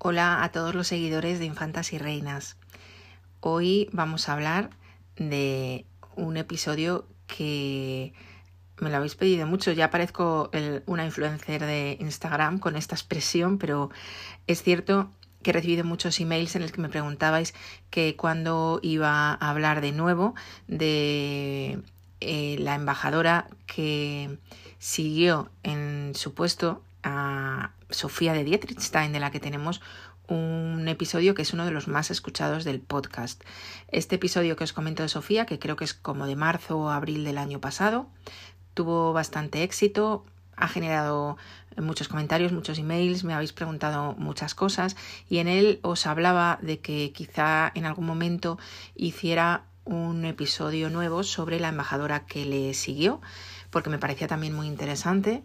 Hola a todos los seguidores de Infantas y Reinas. Hoy vamos a hablar de un episodio que me lo habéis pedido mucho. Ya parezco una influencer de Instagram con esta expresión, pero es cierto que he recibido muchos emails en los que me preguntabais que cuando iba a hablar de nuevo de eh, la embajadora que siguió en su puesto a Sofía de Dietrichstein, de la que tenemos un episodio que es uno de los más escuchados del podcast. Este episodio que os comento de Sofía, que creo que es como de marzo o abril del año pasado, tuvo bastante éxito, ha generado muchos comentarios, muchos emails, me habéis preguntado muchas cosas y en él os hablaba de que quizá en algún momento hiciera un episodio nuevo sobre la embajadora que le siguió, porque me parecía también muy interesante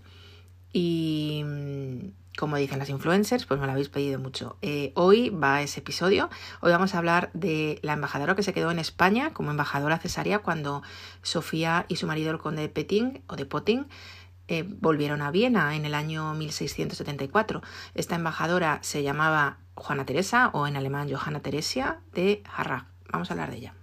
y mm, como dicen las influencers, pues me lo habéis pedido mucho. Eh, hoy va ese episodio. Hoy vamos a hablar de la embajadora que se quedó en España como embajadora cesárea cuando Sofía y su marido, el conde de Peting o de Poting, eh, volvieron a Viena en el año 1674. Esta embajadora se llamaba Juana Teresa o en alemán Johanna Teresia de Harrach. Vamos a hablar de ella.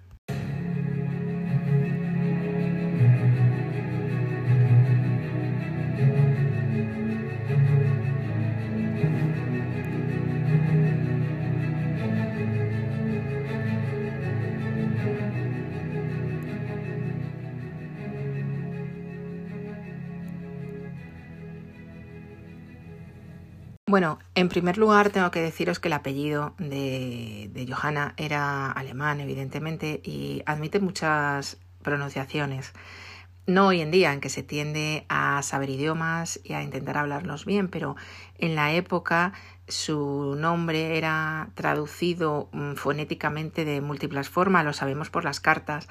Bueno, en primer lugar tengo que deciros que el apellido de, de Johanna era alemán, evidentemente, y admite muchas pronunciaciones. No hoy en día, en que se tiende a saber idiomas y a intentar hablarlos bien, pero en la época su nombre era traducido mm, fonéticamente de múltiples formas, lo sabemos por las cartas.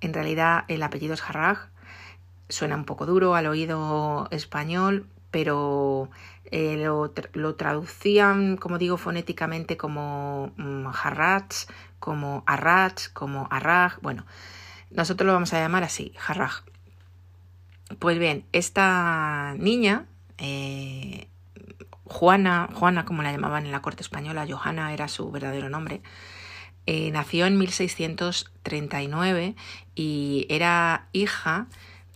En realidad el apellido es Harrach, suena un poco duro al oído español, pero eh, lo, traducían, como digo, fonéticamente como mm, como Arrach, como Arraj. Bueno, nosotros lo vamos a llamar así, Harrach. Pues bien, esta niña, eh, Juana, Juana como la llamaban en la corte española, Johanna era su verdadero nombre, eh, nació en 1639 y era hija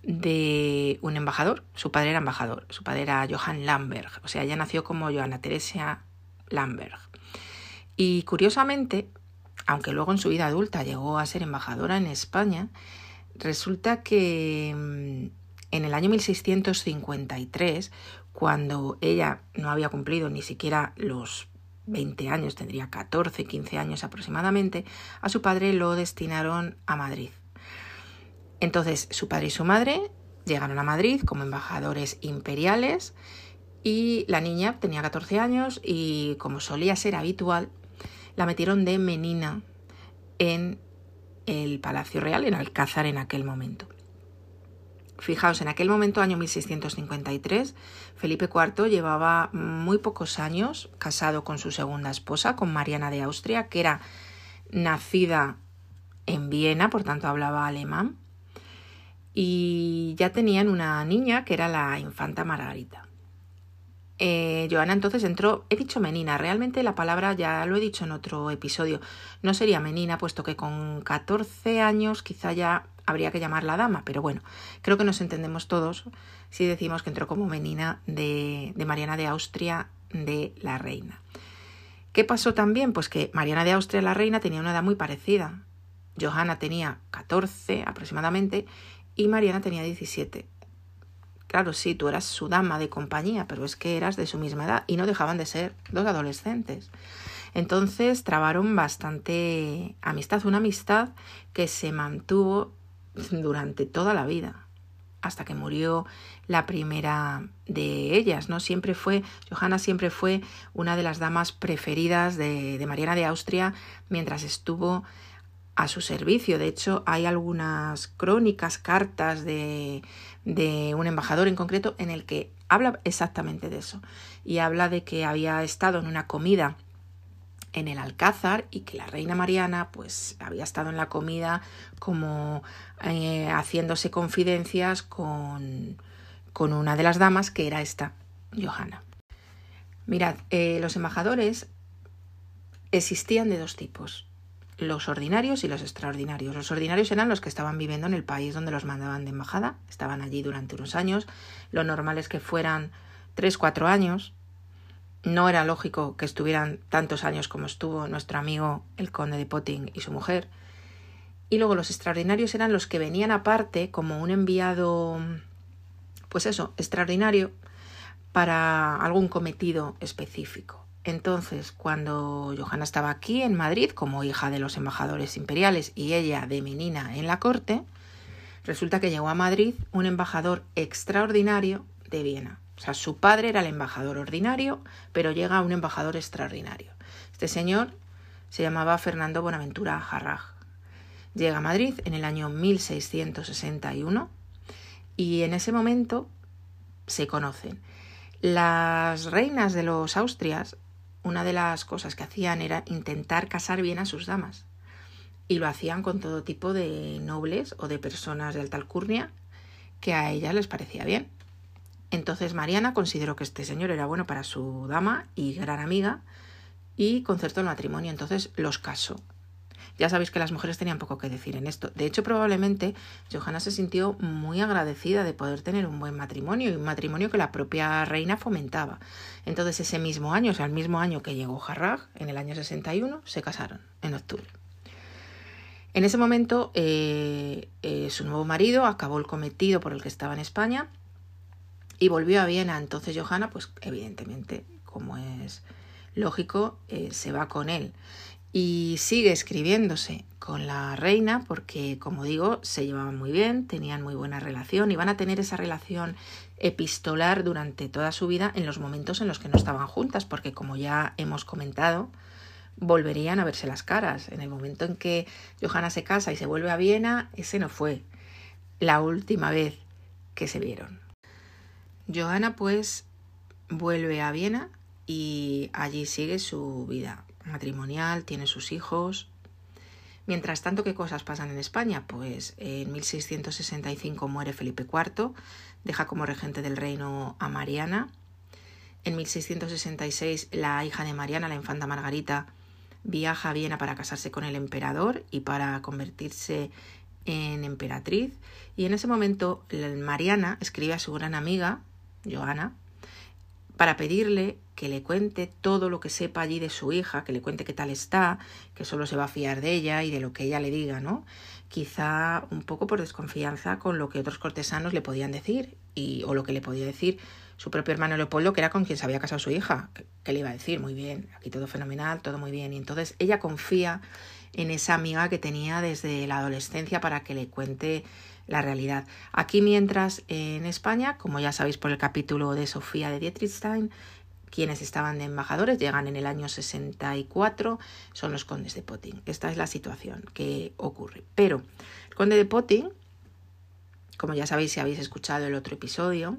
un embajador. Su padre era embajador, su padre era Johann Lamberg, o sea, ella nació como Johanna Teresia Lamberg. Y curiosamente, aunque luego en su vida adulta llegó a ser embajadora en España, resulta que mm, en el año 1653, cuando ella no había cumplido ni siquiera los 20 años, tendría 14, 15 años aproximadamente, a su padre lo destinaron a Madrid. Entonces su padre y su madre llegaron a Madrid como embajadores imperiales y la niña tenía 14 años y como solía ser habitual, la metieron de menina en el Palacio Real, en Alcázar en aquel momento. Fijaos, en aquel momento, año 1653, Felipe IV llevaba muy pocos años casado con su segunda esposa, con Mariana de Austria, que era nacida en Viena, por tanto hablaba alemán, y ya tenían una niña que era la infanta Margarita. Eh, Joana entonces entró, he dicho menina, realmente la palabra ya lo he dicho en otro episodio, no sería menina, puesto que con 14 años quizá ya habría que llamarla dama, pero bueno, creo que nos entendemos todos si decimos que entró como menina de, de Mariana de Austria de la reina. ¿Qué pasó también? Pues que Mariana de Austria la reina tenía una edad muy parecida. Johanna tenía 14 aproximadamente y Mariana tenía 17. Claro, sí, tú eras su dama de compañía, pero es que eras de su misma edad y no dejaban de ser dos adolescentes. Entonces trabaron bastante amistad, una amistad que se mantuvo durante toda la vida, hasta que murió la primera de ellas, ¿no? Siempre fue, Johanna siempre fue una de las damas preferidas de, de Mariana de Austria mientras estuvo a su servicio. De hecho, hay algunas crónicas, cartas de, de un embajador en concreto en el que habla exactamente de eso. Y habla de que había estado en una comida en el Alcázar y que la reina Mariana pues había estado en la comida como eh, haciéndose confidencias con, con una de las damas que era esta, Johanna. Mirad, eh, los embajadores existían de dos tipos, los ordinarios y los extraordinarios. Los ordinarios eran los que estaban viviendo en el país donde los mandaban de embajada, estaban allí durante unos años, lo normal es que fueran tres, cuatro años, no era lógico que estuvieran tantos años como estuvo nuestro amigo el conde de Potting y su mujer. Y luego los extraordinarios eran los que venían aparte como un enviado, pues eso, extraordinario para algún cometido específico. Entonces, cuando Johanna estaba aquí en Madrid como hija de los embajadores imperiales y ella de menina en la corte, resulta que llegó a Madrid un embajador extraordinario de Viena. O sea, su padre era el embajador ordinario, pero llega un embajador extraordinario. Este señor se llamaba Fernando Bonaventura Jarraj. Llega a Madrid en el año 1661 y en ese momento se conocen. Las reinas de los Austrias una de las cosas que hacían era intentar casar bien a sus damas. Y lo hacían con todo tipo de nobles o de personas de alta alcurnia que a ellas les parecía bien. Entonces Mariana consideró que este señor era bueno para su dama y gran amiga y concertó el matrimonio. Entonces los casó. Ya sabéis que las mujeres tenían poco que decir en esto. De hecho, probablemente Johanna se sintió muy agradecida de poder tener un buen matrimonio y un matrimonio que la propia reina fomentaba. Entonces, ese mismo año, o sea, el mismo año que llegó Harrag, en el año 61, se casaron, en octubre. En ese momento, eh, eh, su nuevo marido acabó el cometido por el que estaba en España y volvió a Viena. Entonces, Johanna, pues evidentemente, como es lógico, eh, se va con él y sigue escribiéndose con la reina porque, como digo, se llevaban muy bien, tenían muy buena relación y van a tener esa relación epistolar durante toda su vida en los momentos en los que no estaban juntas, porque como ya hemos comentado, volverían a verse las caras. En el momento en que Johanna se casa y se vuelve a Viena, ese no fue la última vez que se vieron. Johanna pues vuelve a Viena y allí sigue su vida matrimonial, tiene sus hijos. Mientras tanto, ¿qué cosas pasan en España? Pues en 1665 muere Felipe IV, deja como regente del reino a Mariana. En 1666 la hija de Mariana, la infanta Margarita, viaja a Viena para casarse con el emperador y para convertirse en emperatriz. Y en ese momento Mariana escribe a su gran amiga, Joana, para pedirle que le cuente todo lo que sepa allí de su hija, que le cuente qué tal está, que solo se va a fiar de ella y de lo que ella le diga, ¿no? Quizá un poco por desconfianza con lo que otros cortesanos le podían decir y o lo que le podía decir su propio hermano Leopoldo, que era con quien se había casado su hija, que, le iba a decir, muy bien, aquí todo fenomenal, todo muy bien. Y entonces ella confía en esa amiga que tenía desde la adolescencia para que le cuente la realidad. Aquí mientras en España, como ya sabéis por el capítulo de Sofía de Dietrichstein, quienes estaban de embajadores llegan en el año 64, son los condes de Potting. Esta es la situación que ocurre. Pero el conde de Potting, como ya sabéis si habéis escuchado el otro episodio,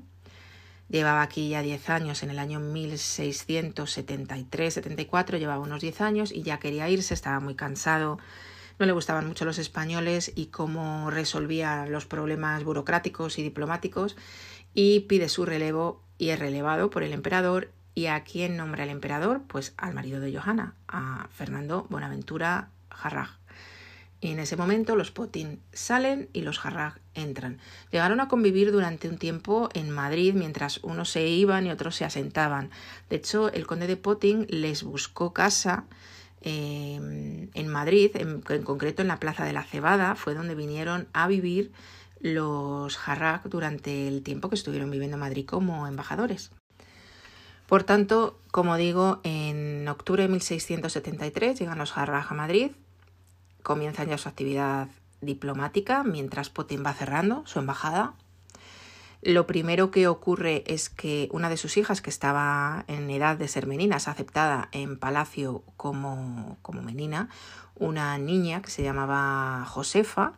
llevaba aquí ya 10 años, en el año 1673-74 llevaba unos 10 años y ya quería irse, estaba muy cansado, no le gustaban mucho los españoles y cómo resolvía los problemas burocráticos y diplomáticos y pide su relevo y es relevado por el emperador ¿Y a quién nombra el emperador? Pues al marido de Johanna, a Fernando Bonaventura Jarrag. Y en ese momento los Potin salen y los Jarrag entran. Llegaron a convivir durante un tiempo en Madrid mientras unos se iban y otros se asentaban. De hecho, el conde de Potin les buscó casa em, en Madrid, en, en, concreto en la Plaza de la Cebada, fue donde vinieron a vivir los Jarrag durante el tiempo que estuvieron viviendo en Madrid como embajadores. Por tanto, como digo, en octubre de 1673 llegan los Harraj a Madrid, comienzan ya su actividad diplomática mientras Putin va cerrando su embajada. Lo primero que ocurre es que una de sus hijas, que estaba en edad de ser menina, es aceptada en palacio como, como menina, una niña que se llamaba Josefa,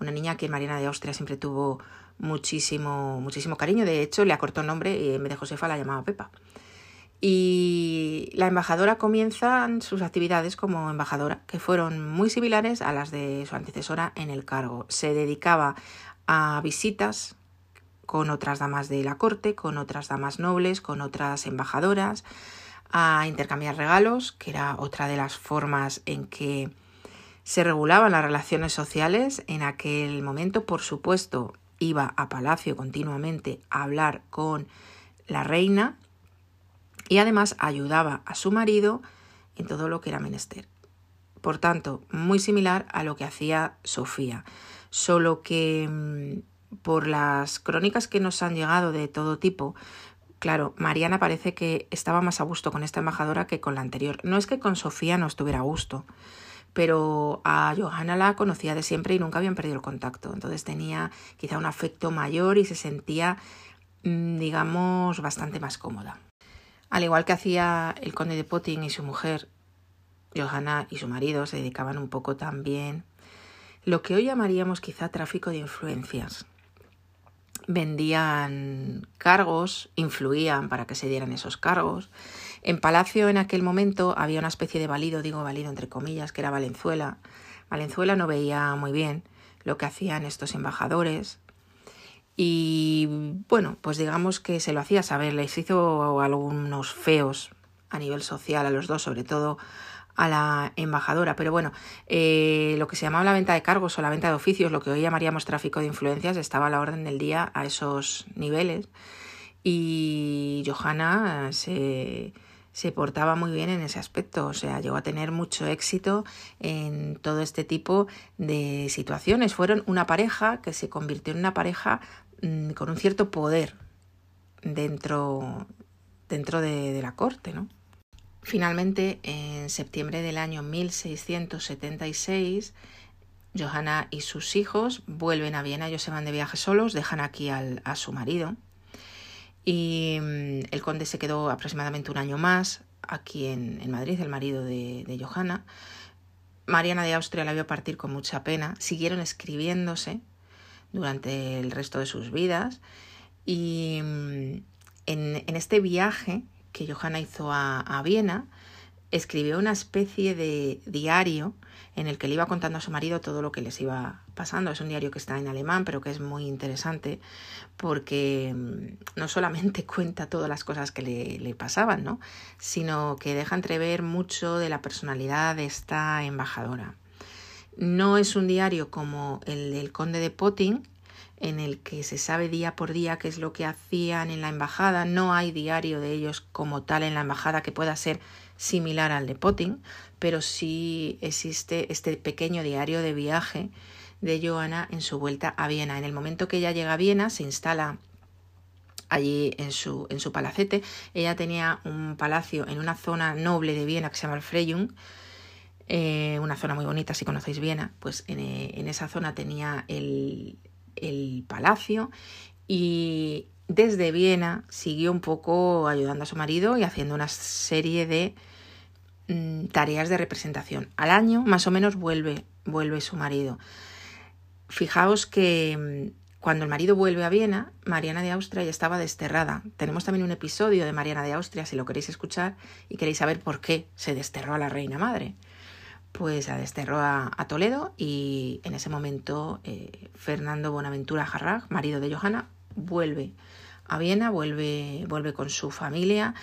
una niña que Mariana de Austria siempre tuvo muchísimo, muchísimo cariño. De hecho, le acortó el nombre y en vez de Josefa la llamaba Pepa. Y la embajadora comienza sus actividades como embajadora, que fueron muy similares a las de su antecesora en el cargo. Se dedicaba a visitas con otras damas de la corte, con otras damas nobles, con otras embajadoras, a intercambiar regalos, que era otra de las formas en que se regulaban las relaciones sociales. En aquel momento, por supuesto, iba a palacio continuamente a hablar con la reina y además ayudaba a su marido en todo lo que era menester. Por tanto, muy similar a lo que hacía Sofía, solo que mm, por las crónicas que nos han llegado de todo tipo, claro, Mariana parece que estaba más a gusto con esta embajadora que con la anterior. No es que con Sofía no estuviera a gusto, pero a Johanna la conocía de siempre y nunca habían perdido el contacto. Entonces tenía quizá un afecto mayor y se sentía, mm, digamos, bastante más cómoda. Al igual que hacía el conde de Potting y su mujer, Johanna y su marido se dedicaban un poco también lo que hoy llamaríamos quizá tráfico de influencias. Vendían cargos, influían para que se dieran esos cargos. En Palacio en aquel momento había una especie de valido, digo valido entre comillas, que era Valenzuela. Valenzuela no veía muy bien lo que hacían estos embajadores, y bueno, pues digamos que se lo hacía saber, les hizo algunos feos a nivel social a los dos, sobre todo a la embajadora. Pero bueno, eh, lo que se llamaba la venta de cargos o la venta de oficios, lo que hoy llamaríamos tráfico de influencias, estaba a la orden del día a esos niveles. Y Johanna se, se portaba muy bien en ese aspecto, o sea, llegó a tener mucho éxito en todo este tipo de situaciones. Fueron una pareja que se convirtió en una pareja Mm, con un cierto poder dentro, dentro de, la corte, ¿no? Finalmente, en septiembre del año 1676, Johanna y sus hijos vuelven a Viena, ellos se van de viaje solos, dejan aquí al, a su marido y mm, el conde se quedó aproximadamente un año más aquí en, en Madrid, el marido de, de, Johanna. Mariana de Austria la vio partir con mucha pena, siguieron escribiéndose durante el resto de sus vidas. Y mm, en, en este viaje que Johanna hizo a, a, Viena, escribió una especie de diario en el que le iba contando a su marido todo lo que les iba pasando. Es un diario que está en alemán, pero que es muy interesante porque mm, no solamente cuenta todas las cosas que le, le pasaban, ¿no? sino que deja entrever mucho de la personalidad de esta embajadora. No es un diario como el del conde de Potting, en el que se sabe día por día qué es lo que hacían en la embajada. No hay diario de ellos como tal en la embajada que pueda ser similar al de Potting, pero sí existe este pequeño diario de viaje de Joana en su vuelta a Viena. En el momento que ella llega a Viena, se instala allí en su, en su palacete. Ella tenía un palacio en una zona noble de Viena que se llama el Freyung, eh, una zona muy bonita si conocéis Viena, pues en, eh, en esa zona tenía el, el, palacio y desde Viena siguió un poco ayudando a su marido y haciendo una serie de mm, tareas de representación. Al año más o menos vuelve, vuelve su marido. Fijaos que mm, cuando el marido vuelve a Viena, Mariana de Austria ya estaba desterrada. Tenemos también un episodio de Mariana de Austria, si lo queréis escuchar y queréis saber por qué se desterró a la reina madre pues la desterró a, Toledo y en ese momento eh, Fernando Bonaventura Jarrag, marido de Johanna, vuelve. A Viena, vuelve, vuelve con su familia,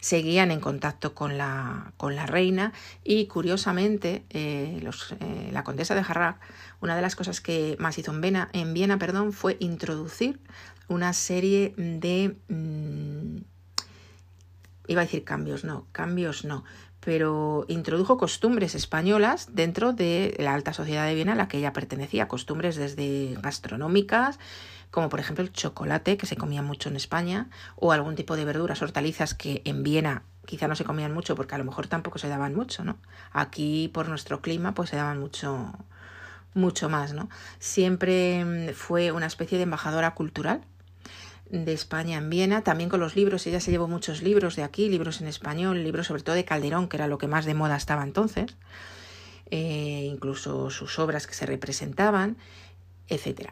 seguían en contacto con la, con la reina y curiosamente eh, los, eh, la condesa de Jarrag, una de las cosas que más hizo en Viena, en Viena perdón, fue introducir una serie de... Mmm, iba a decir cambios, no, cambios no, pero introdujo costumbres españolas dentro de la alta sociedad de Viena a la que ella pertenecía, costumbres desde gastronómicas, como por ejemplo el chocolate, que se comía mucho en España, o algún tipo de verduras, hortalizas que en Viena quizá no se comían mucho porque a lo mejor tampoco se daban mucho, ¿no? Aquí por nuestro clima pues se daban mucho mucho más, ¿no? Siempre mm, fue una especie de embajadora cultural de España en Viena, también con los libros, ella se llevó muchos libros de aquí, libros en español, libros sobre todo de Calderón, que era lo que más de moda estaba entonces, eh, incluso sus obras que se representaban, etc.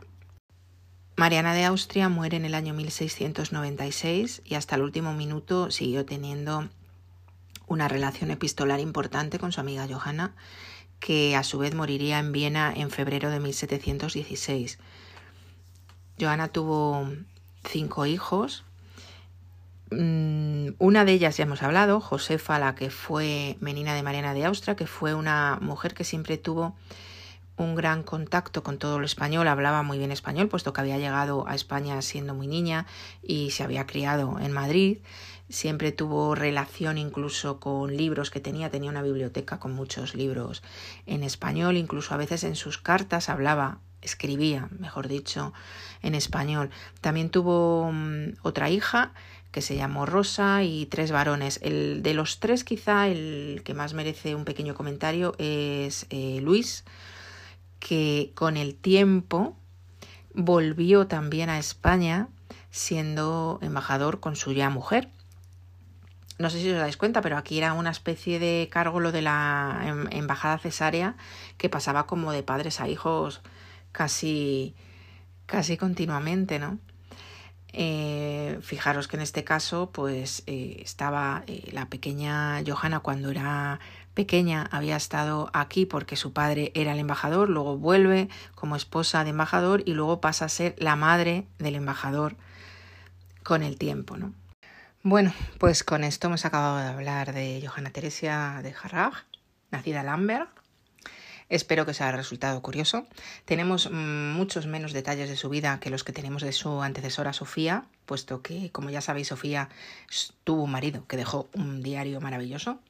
Mariana de Austria muere en el año 1696 y hasta el último minuto siguió teniendo una relación epistolar importante con su amiga Johanna, que a su vez moriría en Viena en febrero de 1716. Johanna tuvo cinco hijos, Mm, una de ellas ya hemos hablado, Josefa, la que fue menina de Mariana de Austria, que fue una mujer que siempre tuvo un gran contacto con todo lo español, hablaba muy bien español, puesto que había llegado a España siendo muy niña y se había criado en Madrid. Siempre tuvo relación incluso con libros que tenía, tenía una biblioteca con muchos libros en español, incluso a veces en sus cartas hablaba, escribía, mejor dicho, en español. También tuvo mm, otra hija que se llamó Rosa y tres varones. El de los tres quizá el que más merece un pequeño comentario es eh, Luis, que con el tiempo volvió también a España siendo embajador con su ya mujer. No sé si os dais cuenta, pero aquí era una especie de cargo lo de la em, embajada cesárea que pasaba como de padres a hijos casi casi continuamente, ¿no? Eh, fijaros que en este caso, pues eh, estaba eh, la pequeña Johanna cuando era pequeña, había estado aquí porque su padre era el embajador, luego vuelve como esposa de embajador y luego pasa a ser la madre del embajador con el tiempo, ¿no? Bueno, pues con esto hemos acabado de hablar de Johanna Teresia de Harrach, nacida en Lamberg, Espero que os haya resultado curioso. Tenemos mm, muchos menos detalles de su vida que los que tenemos de su antecesora Sofía, puesto que, como ya sabéis, Sofía tuvo un marido que dejó un diario maravilloso.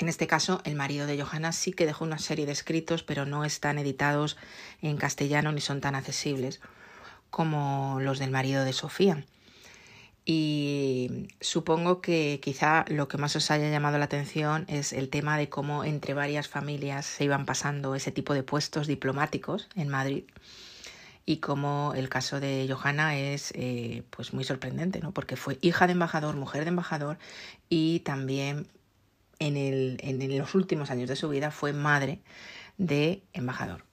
En este caso, el marido de Johanna sí que dejó una serie de escritos, pero no están editados en castellano ni son tan accesibles como los del marido de Sofía y supongo que quizá lo que más os haya llamado la atención es el tema de cómo entre varias familias se iban pasando ese tipo de puestos diplomáticos en Madrid y cómo el caso de Johanna es eh, pues muy sorprendente, ¿no? porque fue hija de embajador, mujer de embajador y también en, el, en los últimos años de su vida fue madre de embajador.